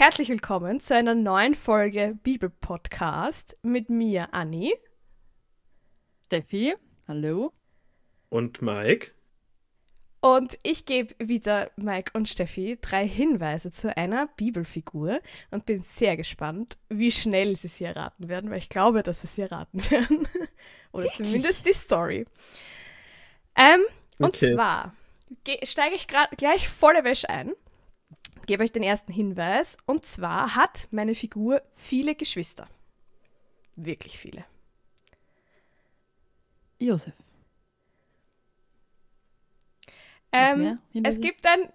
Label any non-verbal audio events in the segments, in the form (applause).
Herzlich willkommen zu einer neuen Folge Bibel-Podcast mit mir, Anni. Steffi, hallo. Und Mike. Und ich gebe wieder Mike und Steffi drei Hinweise zu einer Bibelfigur und bin sehr gespannt, wie schnell sie sie erraten werden, weil ich glaube, dass sie sie erraten (laughs) werden. Oder zumindest die Story. Ähm, und Okay. zwar steige ich grad gleich volle Wäsche ein, gebe euch den ersten Hinweis. Und zwar hat meine Figur viele Geschwister. Wirklich viele. Josef. Ähm, es gibt ein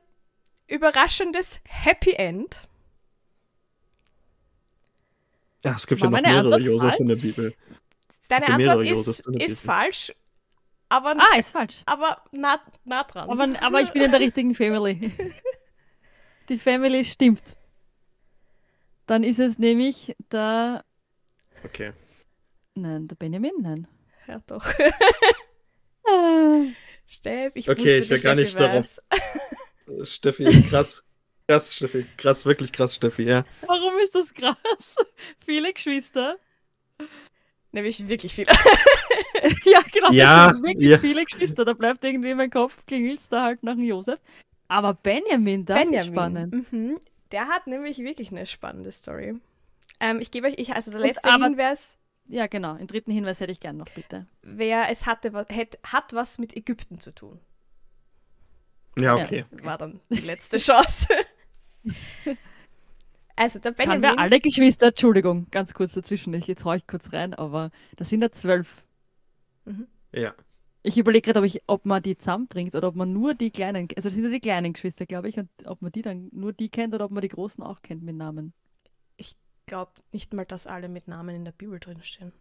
überraschendes Happy End. Ja, es gibt War ja noch mehrere Antwort Josef falsch? in der Bibel. Deine Antwort ist, ist falsch, aber, Ah, ist falsch. aber nah, nah dran. Aber, aber ich bin in der richtigen Family. (laughs) Die Family stimmt. Dann ist es nämlich der. Okay. Nein, der Benjamin? Nein. ja, doch. Äh, (laughs) Steff, ich Okay, ich will gar nicht darauf- weiß. Äh, (laughs) Steffi, krass. Krass, Steffi. Krass, wirklich krass, Steffi, ja. Warum ist das krass? (laughs) Viele Geschwister. Nämlich wirklich viele. ja, genau. Ja, das sind wirklich ja. viele Geschwister. Da bleibt irgendwie in meinem Kopf, klingelt da halt nach dem Josef. Aber Benjamin, das ist spannend. Mhm. Der hat nämlich wirklich eine spannende Story. Ähm, ich gebe euch, ich, also der Und letzte aber- Hinweis, Ja, genau. Den dritten Hinweis hätte ich gern noch, bitte. wer es hatte, was, hätt, hat was mit Ägypten zu tun. Ja, Ja. okay. War dann die letzte Chance. (laughs) also der Haben Benjamin. wir alle Geschwister, Entschuldigung, ganz kurz dazwischen, ich, jetzt hau ich kurz rein, aber das sind ja zwölf. Ja. Ich überlege gerade, ob, ich- ob man die zusammenbringt oder ob man nur die kleinen, also das sind ja die kleinen Geschwister, glaube ich, und ob man die dann nur die kennt oder ob man die großen auch kennt mit Namen. Ich glaube nicht mal, dass alle mit Namen in der Bibel drinstehen.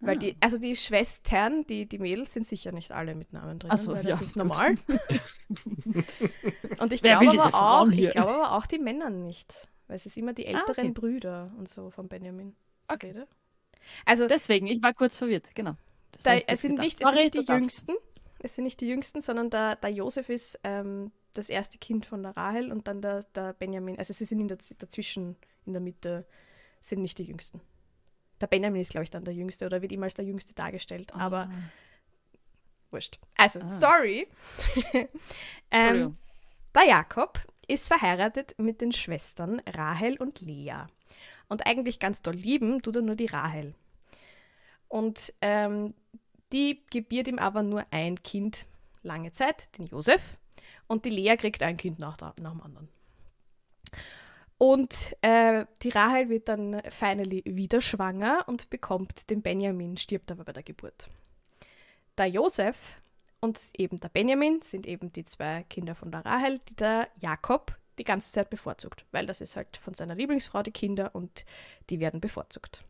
Weil Ah. die, also die Schwestern, die, die Mädels sind sicher nicht alle mit Namen drin, so, weil ja, das ist gut. normal. (laughs) Und ich glaube aber auch, ich hier? glaube aber auch die Männer nicht. Weil es ist immer die Ah, älteren okay. Brüder und so von Benjamin. Okay. Rede. Also Deswegen, ich war kurz verwirrt, genau. Da, es, sind nicht, es sind Sorry, nicht die. Jüngsten. Es sind nicht die Jüngsten, sondern der, der Josef ist ähm, das erste Kind von der Rahel und dann der, der Benjamin. Also sie sind in der, dazwischen, in der Mitte, sind nicht die Jüngsten. Der Benjamin ist, glaube ich, dann der Jüngste oder wird immer als der Jüngste dargestellt, aber Ah, wurscht. Also, Ah. Story. (laughs) ähm, der Jakob ist verheiratet mit den Schwestern Rahel und Lea. Und eigentlich ganz doll lieben tut er nur die Rahel. Und ähm, die gebiert ihm aber nur ein Kind lange Zeit, den Josef. Und die Lea kriegt ein Kind nach, nach dem anderen. Und äh, die Rahel wird dann finally wieder schwanger und bekommt den Benjamin, stirbt aber bei der Geburt. Der Josef und eben der Benjamin sind eben die zwei Kinder von der Rahel, die der Jakob die ganze Zeit bevorzugt, weil das ist halt von seiner Lieblingsfrau die Kinder und die werden bevorzugt.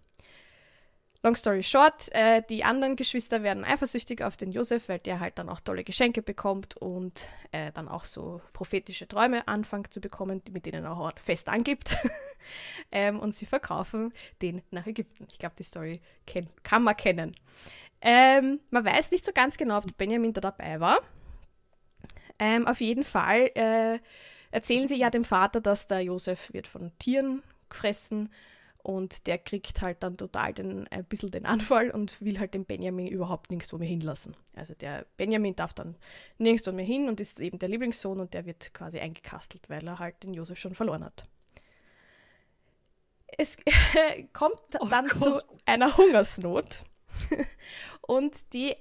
Long story short, äh, die anderen Geschwister werden eifersüchtig auf den Josef, weil der halt dann auch tolle Geschenke bekommt und äh, dann auch so prophetische Träume anfängt zu bekommen, mit denen er auch fest angibt. (laughs) ähm, und sie verkaufen den nach Ägypten. Ich glaube, die Story kenn kann man kennen. Ähm, man weiß nicht so ganz genau, ob Benjamin da dabei war. Ähm, auf jeden Fall äh, erzählen sie ja dem Vater, dass der Josef wird von Tieren gefressen und der kriegt halt dann total den, ein bisschen den Anfall und will halt den Benjamin überhaupt nirgendwo mehr hinlassen. Also der Benjamin darf dann nirgendwo mehr hin und ist eben der Lieblingssohn und der wird quasi eingekastelt, weil er halt den Josef schon verloren hat. Es (laughs) kommt Oh dann Gott. zu einer Hungersnot (laughs) und die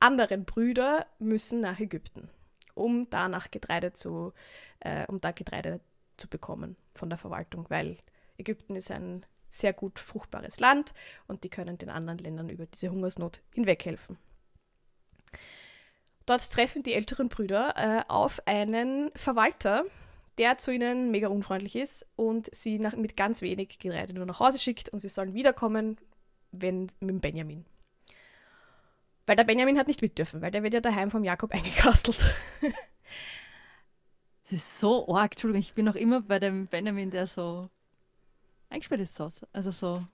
anderen Brüder müssen nach Ägypten, um da nach Getreide zu, äh, um da Getreide zu bekommen von der Verwaltung, weil Ägypten ist ein sehr gut fruchtbares Land und die können den anderen Ländern über diese Hungersnot hinweghelfen. Dort treffen die älteren Brüder äh, auf einen Verwalter, der zu ihnen mega unfreundlich ist und sie nach, mit ganz wenig Getreide nur nach Hause schickt und sie sollen wiederkommen, wenn mit Benjamin. Weil der Benjamin hat nicht mit dürfen, weil der wird ja daheim vom Jakob (laughs) eingekastelt. Das ist so arg, Entschuldigung, ich bin noch immer bei dem Benjamin, der so eingesperrt ist. so. Also so,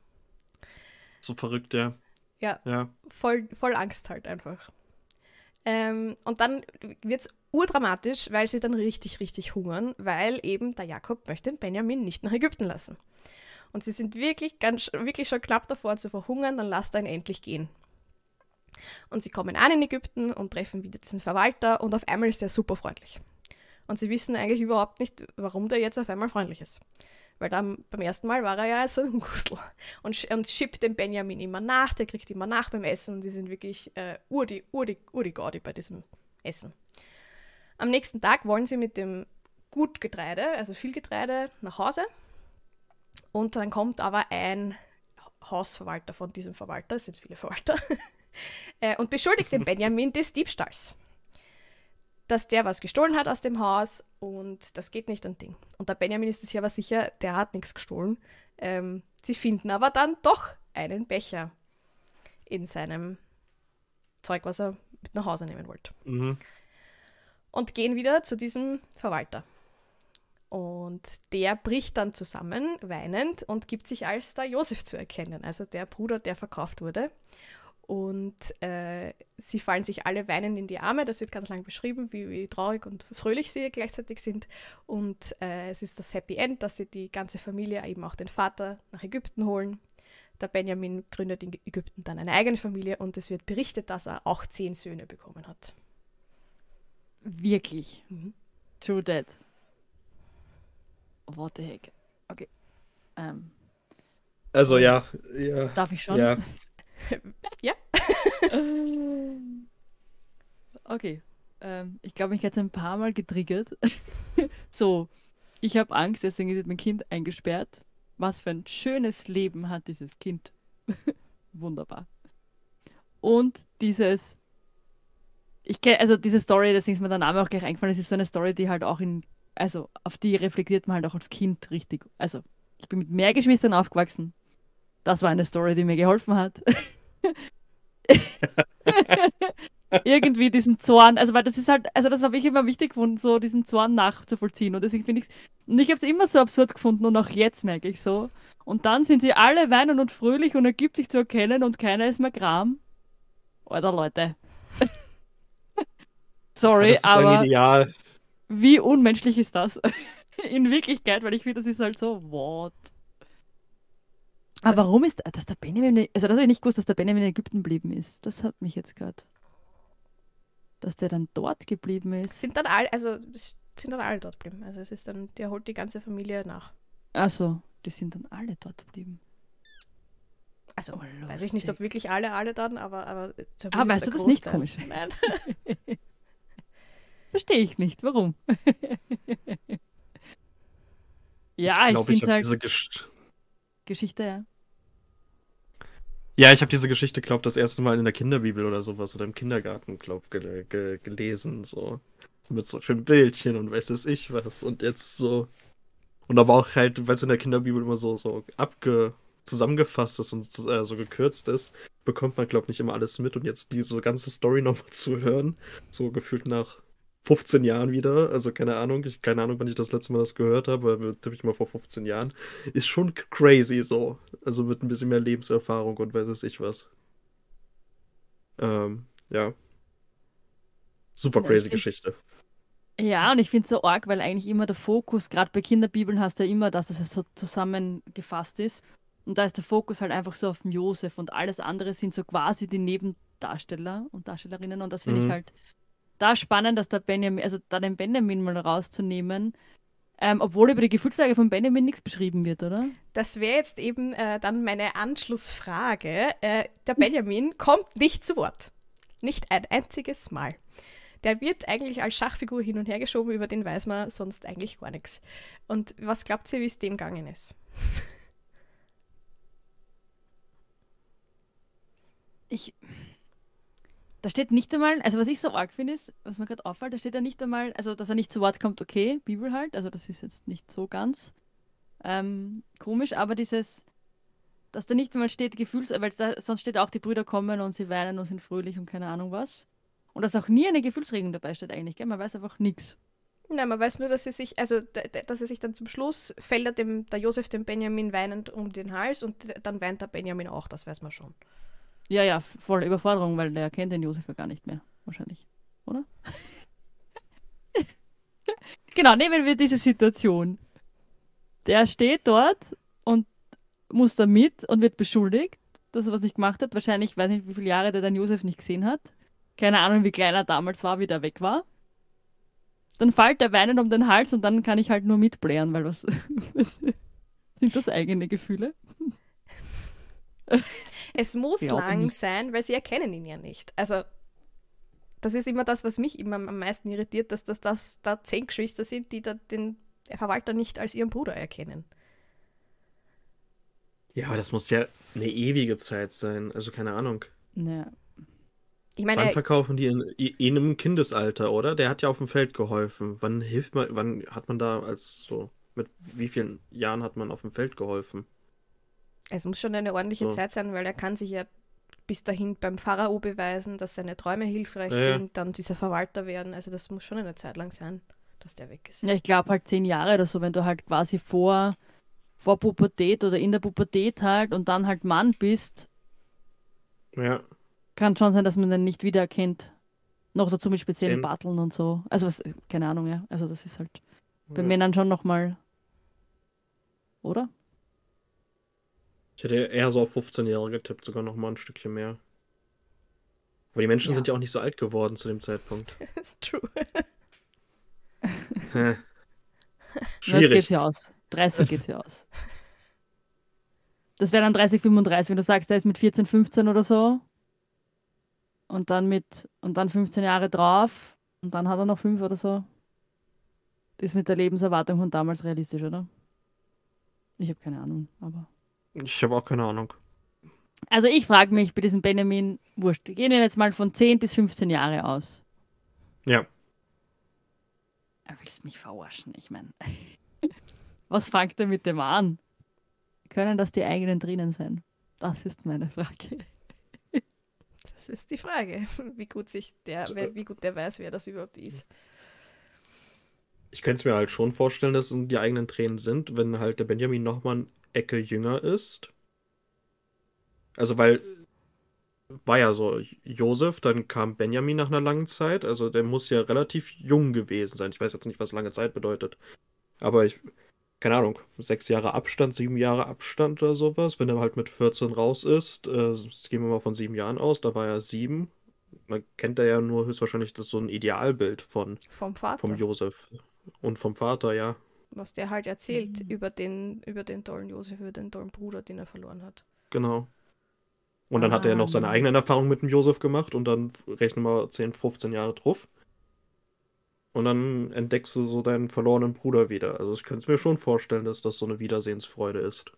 So verrückt, ja. Ja. Ja. voll, voll Angst halt einfach. Ähm, und dann wird es urdramatisch, weil sie dann richtig, richtig hungern, weil eben der Jakob möchte den Benjamin nicht nach Ägypten lassen. Und sie sind wirklich, ganz, wirklich schon knapp davor zu verhungern, dann lasst er ihn endlich gehen. Und sie kommen an in Ägypten und treffen wieder diesen Verwalter und auf einmal ist er super freundlich. Und sie wissen eigentlich überhaupt nicht, warum der jetzt auf einmal freundlich ist. Weil dann beim ersten Mal war er ja so ein Gustel und, und schippt dem Benjamin immer nach, der kriegt immer nach beim Essen. Die sind wirklich äh, urdi, urdi, urdi Gaudi bei diesem Essen. Am nächsten Tag wollen sie mit dem Gut Getreide, also viel Getreide, nach Hause. Und dann kommt aber ein Hausverwalter von diesem Verwalter, es sind viele Verwalter, (laughs) äh, und beschuldigt den (laughs) Benjamin des Diebstahls dass der was gestohlen hat aus dem Haus und das geht nicht an Ding. Und der Benjamin ist sich aber sicher, der hat nichts gestohlen. Ähm, sie finden aber dann doch einen Becher in seinem Zeug, was er mit nach Hause nehmen wollte. Mhm. Und gehen wieder zu diesem Verwalter. Und der bricht dann zusammen, weinend, und gibt sich als der Josef zu erkennen, also der Bruder, der verkauft wurde. Und äh, sie fallen sich alle weinend in die Arme. Das wird ganz lang beschrieben, wie, wie traurig und fröhlich sie gleichzeitig sind. Und äh, es ist das Happy End, dass sie die ganze Familie, eben auch den Vater, nach Ägypten holen. Der Benjamin gründet in Ägypten dann eine eigene Familie und es wird berichtet, dass er auch zehn Söhne bekommen hat. Wirklich? Mhm. True Dead. What the heck? Okay. Ähm. Also ja, ja. Darf ich schon? Ja. (laughs) ja. okay. Ähm, ich glaube, mich hat es ein paar Mal getriggert. (laughs) so, ich habe Angst, deswegen ist mein Kind eingesperrt. Was für ein schönes Leben hat dieses Kind. (laughs) Wunderbar. Und dieses, ich kenne, also diese Story, deswegen ist mir der Name auch gleich eingefallen, es ist so eine Story, die halt auch in, also auf die reflektiert man halt auch als Kind richtig. Also, ich bin mit mehr Geschwistern aufgewachsen. Das war eine Story, die mir geholfen hat. Irgendwie diesen Zorn, also weil das ist halt, also das war wirklich immer wichtig gefunden, so diesen Zorn nachzuvollziehen. Und deswegen finde ich und ich habe es immer so absurd gefunden und auch jetzt merke ich so. Und dann sind sie alle weinen und fröhlich und ergibt sich zu erkennen und keiner ist mehr Gram. Oder Leute. (laughs) Sorry, ist aber wie unmenschlich ist das? (laughs) In Wirklichkeit, weil ich finde, das ist halt so, what? Aber warum ist dass der Benjamin, also das habe ich nicht gewusst, dass der Benjamin in Ägypten geblieben ist. Das hat mich jetzt gerade. Dass der dann dort geblieben ist. Sind dann alle, also sind dann alle dort geblieben. Also es ist dann, der holt die ganze Familie nach. Achso, die sind dann alle dort geblieben. Also oh, weiß ich nicht, ob wirklich alle, alle dann, aber. Aber, ah, weißt du das nicht komisch? Nein. (laughs) Verstehe ich nicht. Warum? (laughs) ja, ich, glaub, ich finde halt. Diese Gesch Geschichte, ja. Ja, ich habe diese Geschichte, glaube das erste Mal in der Kinderbibel oder sowas oder im Kindergarten, glaube ge ge gelesen. So. so. mit so schönen Bildchen und weiß es ich was. Und jetzt so. Und aber auch halt, weil es in der Kinderbibel immer so, so abge zusammengefasst ist und äh, so gekürzt ist, bekommt man, glaube ich, nicht immer alles mit. Und jetzt diese ganze Story nochmal zu hören, so gefühlt nach 15 Jahren wieder. Also keine Ahnung, ich, keine Ahnung, wann ich das letzte Mal das gehört habe, aber tippe ich mal vor 15 Jahren. Ist schon crazy so. Also mit ein bisschen mehr Lebenserfahrung und weiß ich was. Ähm, ja. Super crazy ja, Geschichte. Ja, und ich finde es so arg, weil eigentlich immer der Fokus, gerade bei Kinderbibeln hast du ja immer, dass es so zusammengefasst ist. Und da ist der Fokus halt einfach so auf den Josef und alles andere sind so quasi die Nebendarsteller und Darstellerinnen. Und das finde mhm. ich halt da spannend, dass der Benjamin, also da den Benjamin mal rauszunehmen, ähm, obwohl über die Gefühlslage von Benjamin nichts beschrieben wird, oder? Das wäre jetzt eben äh, dann meine Anschlussfrage. Äh, der Benjamin (laughs) kommt nicht zu Wort. Nicht ein einziges Mal. Der wird eigentlich als Schachfigur hin und her geschoben, über den weiß man sonst eigentlich gar nichts. Und was glaubt ihr, wie es dem gegangen ist? Ich, da steht nicht einmal, also was ich so arg finde, ist, was mir gerade auffällt, da steht ja nicht einmal, also dass er nicht zu Wort kommt, okay, Bibel halt, also das ist jetzt nicht so ganz ähm, komisch, aber dieses, dass da nicht einmal steht Gefühls, weil da, sonst steht auch, die Brüder kommen und sie weinen und sind fröhlich und keine Ahnung was. Und dass auch nie eine Gefühlsregung dabei steht eigentlich, gell? man weiß einfach nichts. Nein, man weiß nur, dass sie sich, also dass er sich dann zum Schluss fällt dem, der Josef dem Benjamin weinend um den Hals und dann weint der Benjamin auch, das weiß man schon. Ja, ja, voll Überforderung, weil der kennt den Josef ja gar nicht mehr, wahrscheinlich. oder? (laughs) genau, nehmen wir diese Situation. Der steht dort und muss da mit und wird beschuldigt, dass er was nicht gemacht hat. Wahrscheinlich, weiß nicht, wie viele Jahre der dann Josef nicht gesehen hat. Keine Ahnung, wie klein er damals war, wie der weg war. Dann fällt der weinend um den Hals und dann kann ich halt nur mitblären, weil was (laughs) sind das eigene Gefühle? Es muss lang nicht. sein, weil sie erkennen ihn ja nicht. Also, das ist immer das, was mich immer am meisten irritiert, dass das, das da zehn Geschwister sind, die da den Verwalter nicht als ihren Bruder erkennen. Ja, aber das muss ja eine ewige Zeit sein. Also keine Ahnung. Ja. Ich meine, Wann er, verkaufen die in, in einem Kindesalter, oder? Der hat ja auf dem Feld geholfen. Wann hilft man, wann hat man da als so, mit wie vielen Jahren hat man auf dem Feld geholfen? Es muss schon eine ordentliche So. Zeit sein, weil er kann sich ja bis dahin beim Pharao beweisen, dass seine Träume hilfreich Ja, ja. sind, dann dieser Verwalter werden. Also das muss schon eine Zeit lang sein, dass der weg ist. Ja, ich glaube halt zehn Jahre oder so, wenn du halt quasi vor, vor Pubertät oder in der Pubertät halt und dann halt Mann bist, Ja. kann schon sein, dass man den nicht wiedererkennt. Noch dazu mit speziellen Zehn. Barteln und so. Also was, keine Ahnung, ja. Also das ist halt bei ja. Männern schon nochmal. Oder? Ich hätte eher so auf 15 Jahre getippt, sogar noch mal ein Stückchen mehr. Aber die Menschen Ja. sind ja auch nicht so alt geworden zu dem Zeitpunkt. (laughs) That's true. Ja, (laughs) Das geht Schwierig. ja aus. 30 geht's ja aus. Das wäre dann 30, 35, wenn du sagst, der ist mit 14, 15 oder so. Und dann mit, und dann 15 Jahre drauf. Und dann hat er noch 5 oder so. Das ist mit der Lebenserwartung von damals realistisch, oder? Ich habe keine Ahnung, aber. Ich habe auch keine Ahnung. Also ich frage mich bei diesem Benjamin, wurscht, gehen wir jetzt mal von 10 bis 15 Jahre aus. Ja. Er willst mich verarschen, ich meine. (laughs) Was fängt er mit dem an? Können das die eigenen drinnen sein? Das ist meine Frage. Das ist die Frage, (laughs) wie gut sich der, wer, wie gut der weiß, wer das überhaupt ist. Ich könnte es mir halt schon vorstellen, dass es die eigenen Tränen sind, wenn halt der Benjamin nochmal Ecke jünger ist. Also, weil war ja so, Josef, dann kam Benjamin nach einer langen Zeit, also der muss ja relativ jung gewesen sein. Ich weiß jetzt nicht, was lange Zeit bedeutet. Aber ich, keine Ahnung, sechs Jahre Abstand, sieben Jahre Abstand oder sowas. Wenn er halt mit 14 raus ist, äh, gehen wir mal von sieben Jahren aus, da war er sieben. Man kennt er ja nur höchstwahrscheinlich das so ein Idealbild von, Vom Vater. vom Josef und vom Vater, ja. Was der halt erzählt über, den, über den tollen Josef, über den tollen Bruder, den er verloren hat. Genau. Und dann hat er ja noch seine Ah. eigenen Erfahrungen mit dem Josef gemacht und dann rechnen wir 10, 15 Jahre drauf. Und dann entdeckst du so deinen verlorenen Bruder wieder. Also ich könnte es mir schon vorstellen, dass das so eine Wiedersehensfreude ist.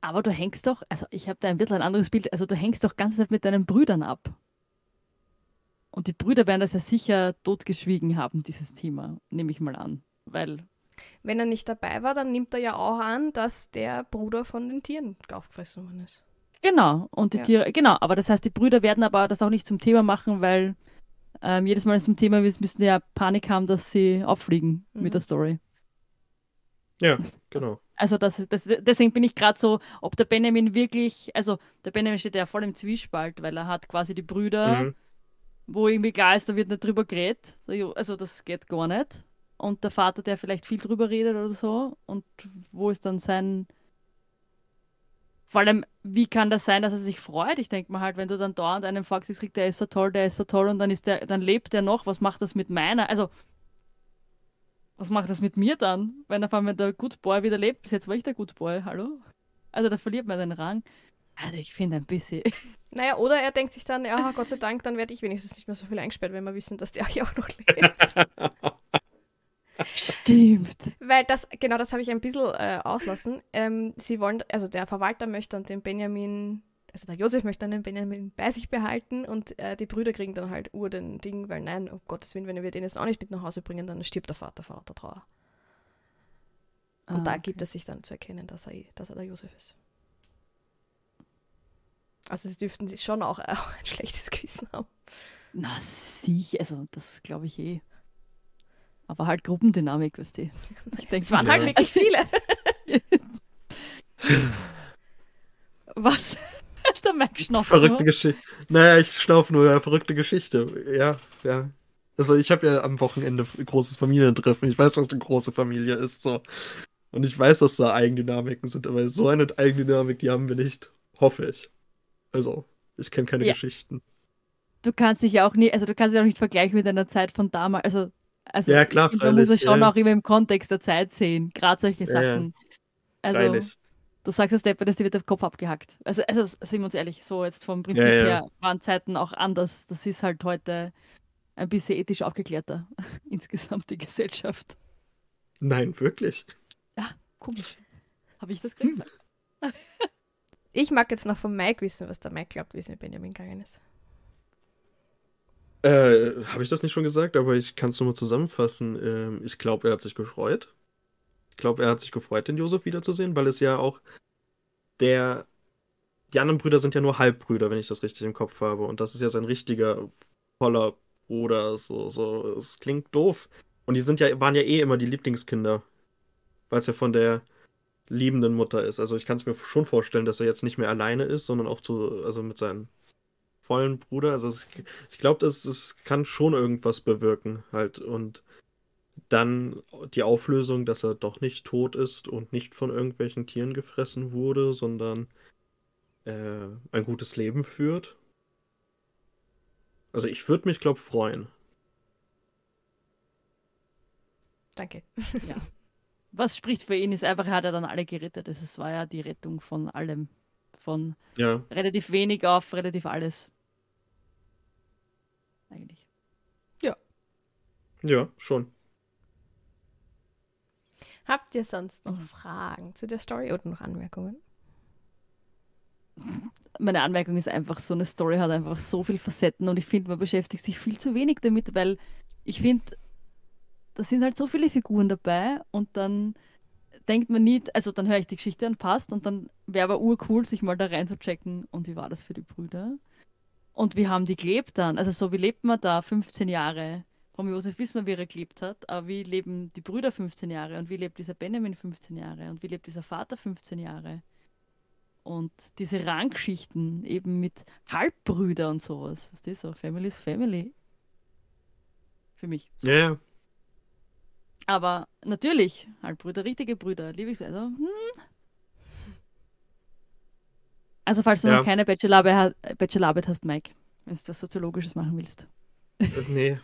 Aber du hängst doch, also ich habe da ein bisschen ein anderes Bild, also du hängst doch ganz mit deinen Brüdern ab. Und die Brüder werden das ja sicher totgeschwiegen haben, dieses Thema, nehme ich mal an. Weil, Wenn er nicht dabei war, dann nimmt er ja auch an, dass der Bruder von den Tieren aufgefressen worden ist. genau, und die Ja. Tiere, genau, aber das heißt, die Brüder werden aber das auch nicht zum Thema machen, weil ähm, jedes Mal, wenn es zum Thema ist, müssten die ja Panik haben, dass sie auffliegen Mhm. mit der Story. Ja, genau. Also das, ist- das, deswegen bin ich gerade so, ob der Benjamin wirklich, also der Benjamin steht ja voll im Zwiespalt, weil er hat quasi die Brüder, Mhm. wo irgendwie klar ist, da wird nicht drüber geredet. Also das geht gar nicht. Und der Vater, der vielleicht viel drüber redet oder so. Und wo ist dann sein... Vor allem, wie kann das sein, dass er sich freut? Ich denke mal halt, wenn du dann dauernd einen Fax kriegst, der ist so toll, der ist so toll und dann ist der, dann lebt der noch, was macht das mit meiner? Also, was macht das mit mir dann, wenn auf einmal der Good Boy wieder lebt? Bis jetzt war ich der Good Boy, hallo? Also da verliert man den Rang. Also ich finde ein bisschen. (laughs) Naja, oder er denkt sich dann, ja, Gott sei Dank, dann werde ich wenigstens nicht mehr so viel eingesperrt, wenn wir wissen, dass der hier auch noch lebt. (laughs) Stimmt. Weil das, genau das habe ich ein bisschen äh, auslassen. Ähm, sie wollen, also der Verwalter möchte dann den Benjamin, also der Josef möchte dann den Benjamin bei sich behalten und äh, die Brüder kriegen dann halt Ur den Ding, weil nein, um Gottes Willen, wenn wir den jetzt auch nicht mit nach Hause bringen, dann stirbt der Vater vor lauter Trauer. Und Ah, da okay. gibt es sich dann zu erkennen, dass er, eh- dass er der Josef ist. Also sie dürften sich schon auch, (laughs) auch ein schlechtes Gewissen haben. Na sicher, also das glaube ich eh. Aber halt Gruppendynamik, weißt du. Ich denke, Es waren halt Ja. wirklich viele. (laughs) Was? der Max schnauft Verrückte. Geschichte. Naja, ich schnaufe nur, ja, verrückte Geschichte. Ja, ja. Also ich habe ja am Wochenende ein großes Familientreffen. Ich weiß, was eine große Familie ist. So. Und ich weiß, dass da Eigendynamiken sind, aber so eine Eigendynamik, die haben wir nicht. Hoffe ich. Also, ich kenne keine Ja. Geschichten. Du kannst dich ja auch nie, also du kannst dich auch nicht vergleichen mit einer Zeit von damals. Also, also Ja, klar, ich finde, man muss es freilich, schon ja. auch immer im Kontext der Zeit sehen. Gerade solche Ja, ja. Sachen. Also, Freilich. du sagst es Stepper, dass dir wird der Kopf abgehackt. Also, also sind wir uns ehrlich, so jetzt vom Prinzip Ja, ja. her waren Zeiten auch anders. Das ist halt heute ein bisschen ethisch aufgeklärter (laughs) insgesamt die Gesellschaft. Nein, wirklich. Komisch. Habe ich das Hm. gesagt? Ich mag jetzt noch von Mike wissen, was der Mike glaubt, wie es mit Benjamin gegangen ist. Äh, habe ich das nicht schon gesagt? Aber ich kann es nur mal zusammenfassen. Ähm, ich glaube, er hat sich gefreut. Ich glaube, er hat sich gefreut, den Josef wiederzusehen, weil es ja auch der. Die anderen Brüder sind ja nur Halbbrüder, wenn ich das richtig im Kopf habe. Und das ist ja sein richtiger, voller Bruder. So, so. Es klingt doof. Und die sind ja, waren ja eh immer die Lieblingskinder. Weil es ja von der liebenden Mutter ist. Also ich kann es mir schon vorstellen, dass er jetzt nicht mehr alleine ist, sondern auch zu, also mit seinem vollen Bruder. Also es, ich glaube, das, es kann schon irgendwas bewirken halt. Und dann die Auflösung, dass er doch nicht tot ist und nicht von irgendwelchen Tieren gefressen wurde, sondern äh, ein gutes Leben führt. Also ich würde mich, glaube freuen. Danke. Ja. (laughs) Was spricht für ihn ist einfach, er hat ja dann alle gerettet. Es war ja die Rettung von allem. Von Ja, relativ wenig auf relativ alles. Eigentlich. ja, schon. Habt ihr sonst noch Mhm. Fragen zu der Story oder noch Anmerkungen? Meine Anmerkung ist einfach, so eine Story hat einfach so viele Facetten und ich finde, man beschäftigt sich viel zu wenig damit, weil ich finde, da sind halt so viele Figuren dabei und dann denkt man nicht, also dann höre ich die Geschichte und passt und dann wäre aber urcool, sich mal da reinzuchecken und wie war das für die Brüder und wie haben die gelebt dann? Also so, wie lebt man da 15 Jahre? Vom Josef wissen wir, wie er gelebt hat, aber wie leben die Brüder 15 Jahre und wie lebt dieser Benjamin 15 Jahre und wie lebt dieser Vater 15 Jahre? Und diese Ranggeschichten eben mit Halbbrüder und sowas. Das ist so, Family is Family. Für mich. So. Ja, ja. Aber natürlich, Halbbrüder, richtige Brüder, liebe ich so. Also, hm. Also falls du Ja. noch keine Bachelorarbeit, Bachelorarbeit hast, Mike, wenn du was Soziologisches machen willst. Äh, Nee,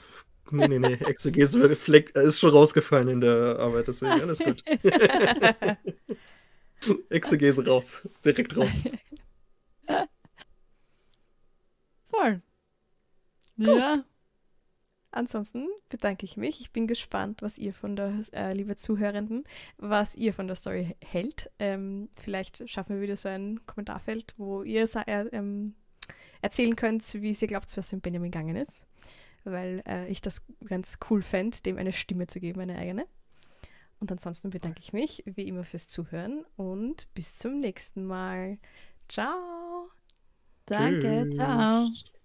nee, nee, nee. Exegese wird- Fleck ist schon rausgefallen in der Arbeit, deswegen alles gut. (laughs) Exegese raus. Direkt raus. (laughs) Voll. Ja, Ansonsten bedanke ich mich. Ich bin gespannt, was ihr von der, äh, liebe Zuhörenden, was ihr von der Story hält. Ähm, vielleicht schaffen wir wieder so ein Kommentarfeld, wo ihr äh, ähm, erzählen könnt, wie ihr glaubt, was mit Benjamin gegangen ist. Weil äh, ich das ganz cool fände, dem eine Stimme zu geben, eine eigene. Und ansonsten bedanke ich mich wie immer fürs Zuhören und bis zum nächsten Mal. Ciao! danke, ciao. Tschüss.